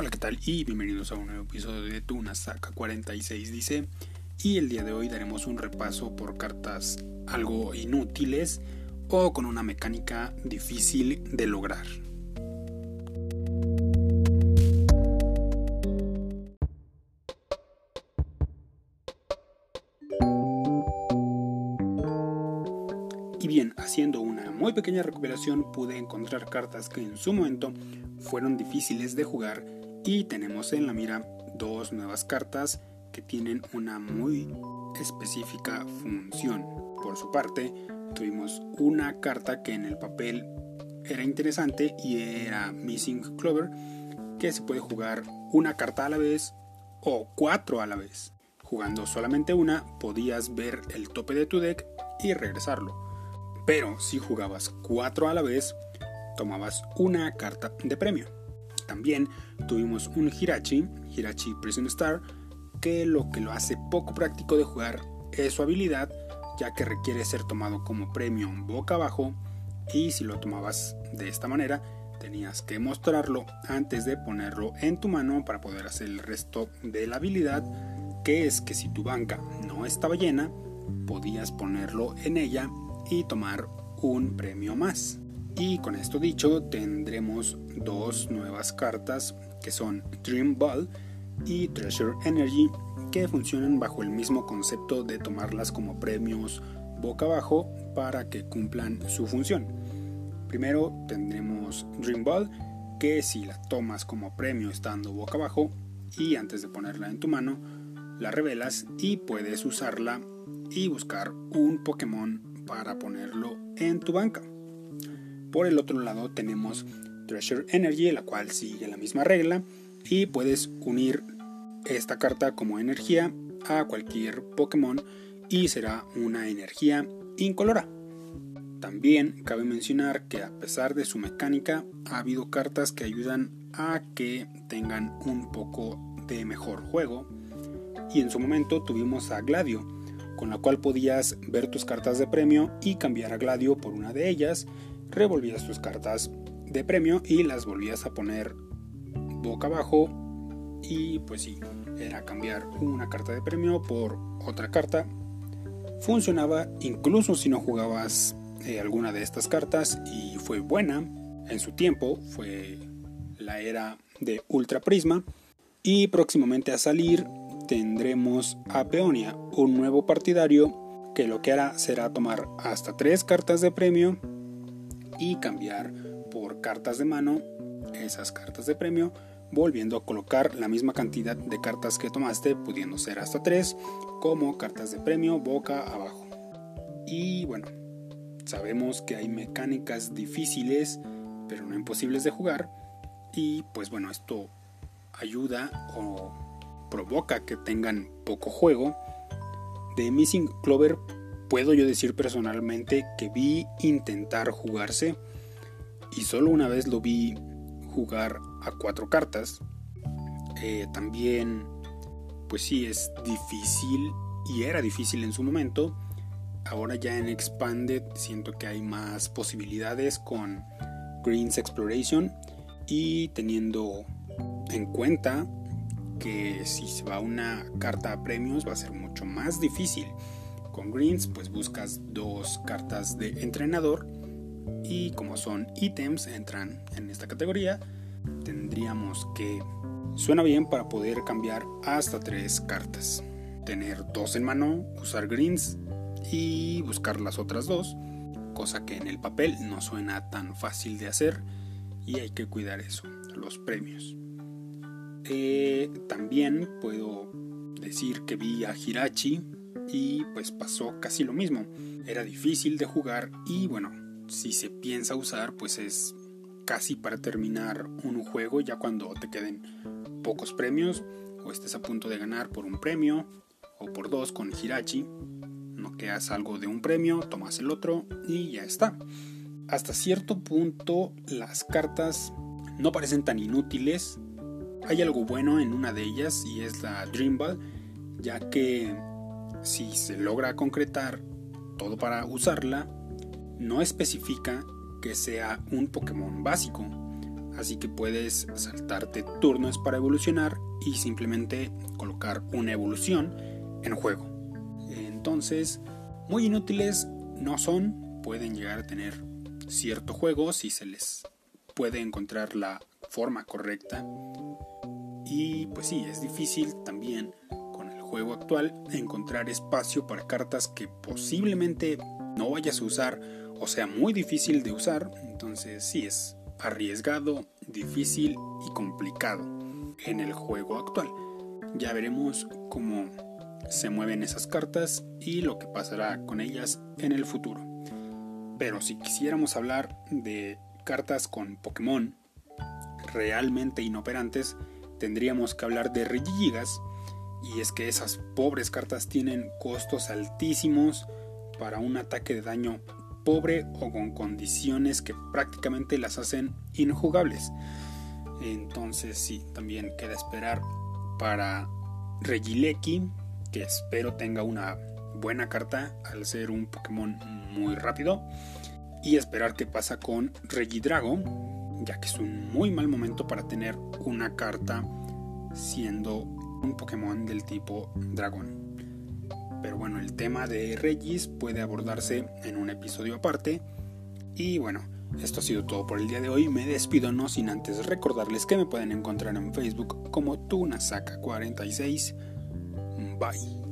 Hola, ¿qué tal? Y bienvenidos a un nuevo episodio de Tuna Saca 46 dice. Y el día de hoy daremos un repaso por cartas algo inútiles o con una mecánica difícil de lograr. Y bien, haciendo una muy pequeña recuperación pude encontrar cartas que en su momento fueron difíciles de jugar y tenemos en la mira dos nuevas cartas que tienen una muy específica función. Por su parte, tuvimos una carta que en el papel era interesante y era Missing Clover, que se puede jugar una carta a la vez o cuatro a la vez. Jugando solamente una, podías ver el tope de tu deck y regresarlo pero si jugabas 4 a la vez, tomabas una carta de premio. También tuvimos un Hirachi, Hirachi Prison Star, que lo que lo hace poco práctico de jugar es su habilidad, ya que requiere ser tomado como premio boca abajo, y si lo tomabas de esta manera, tenías que mostrarlo antes de ponerlo en tu mano para poder hacer el resto de la habilidad, que es que si tu banca no estaba llena, podías ponerlo en ella y tomar un premio más. Y con esto dicho, tendremos dos nuevas cartas que son Dream Ball y Treasure Energy que funcionan bajo el mismo concepto de tomarlas como premios boca abajo para que cumplan su función. Primero tendremos Dream Ball que si la tomas como premio estando boca abajo y antes de ponerla en tu mano, la revelas y puedes usarla y buscar un Pokémon para ponerlo en tu banca. Por el otro lado tenemos Treasure Energy, la cual sigue la misma regla y puedes unir esta carta como energía a cualquier Pokémon y será una energía incolora. También cabe mencionar que a pesar de su mecánica ha habido cartas que ayudan a que tengan un poco de mejor juego y en su momento tuvimos a Gladio con la cual podías ver tus cartas de premio y cambiar a Gladio por una de ellas, revolvías tus cartas de premio y las volvías a poner boca abajo. Y pues sí, era cambiar una carta de premio por otra carta. Funcionaba incluso si no jugabas eh, alguna de estas cartas y fue buena. En su tiempo, fue la era de Ultra Prisma. Y próximamente a salir tendremos a Peonia, un nuevo partidario que lo que hará será tomar hasta tres cartas de premio y cambiar por cartas de mano esas cartas de premio, volviendo a colocar la misma cantidad de cartas que tomaste, pudiendo ser hasta tres, como cartas de premio boca abajo. Y bueno, sabemos que hay mecánicas difíciles, pero no imposibles de jugar, y pues bueno, esto ayuda o provoca que tengan poco juego. De Missing Clover puedo yo decir personalmente que vi intentar jugarse y solo una vez lo vi jugar a cuatro cartas. Eh, también, pues sí, es difícil y era difícil en su momento. Ahora ya en Expanded siento que hay más posibilidades con Greens Exploration y teniendo en cuenta que si se va una carta a premios va a ser mucho más difícil. Con Greens pues buscas dos cartas de entrenador y como son ítems entran en esta categoría. Tendríamos que suena bien para poder cambiar hasta tres cartas. Tener dos en mano, usar Greens y buscar las otras dos, cosa que en el papel no suena tan fácil de hacer y hay que cuidar eso, los premios. Eh, también puedo decir que vi a Hirachi y pues pasó casi lo mismo. Era difícil de jugar y bueno, si se piensa usar pues es casi para terminar un juego ya cuando te queden pocos premios o estés a punto de ganar por un premio o por dos con Hirachi. No quedas algo de un premio, tomas el otro y ya está. Hasta cierto punto las cartas no parecen tan inútiles hay algo bueno en una de ellas y es la Dream Ball, ya que si se logra concretar todo para usarla, no especifica que sea un Pokémon básico. Así que puedes saltarte turnos para evolucionar y simplemente colocar una evolución en juego. Entonces, muy inútiles no son, pueden llegar a tener cierto juego si se les puede encontrar la forma correcta. Y pues sí, es difícil también juego actual encontrar espacio para cartas que posiblemente no vayas a usar o sea muy difícil de usar. Entonces sí es arriesgado, difícil y complicado en el juego actual. Ya veremos cómo se mueven esas cartas y lo que pasará con ellas en el futuro. Pero si quisiéramos hablar de cartas con Pokémon realmente inoperantes, tendríamos que hablar de Regigigas. Y es que esas pobres cartas tienen costos altísimos para un ataque de daño pobre o con condiciones que prácticamente las hacen injugables. Entonces sí, también queda esperar para Regileki, que espero tenga una buena carta al ser un Pokémon muy rápido. Y esperar qué pasa con Regidrago, ya que es un muy mal momento para tener una carta siendo un Pokémon del tipo dragón. Pero bueno, el tema de Regis puede abordarse en un episodio aparte. Y bueno, esto ha sido todo por el día de hoy. Me despido no sin antes recordarles que me pueden encontrar en Facebook como Tunasaka46. Bye.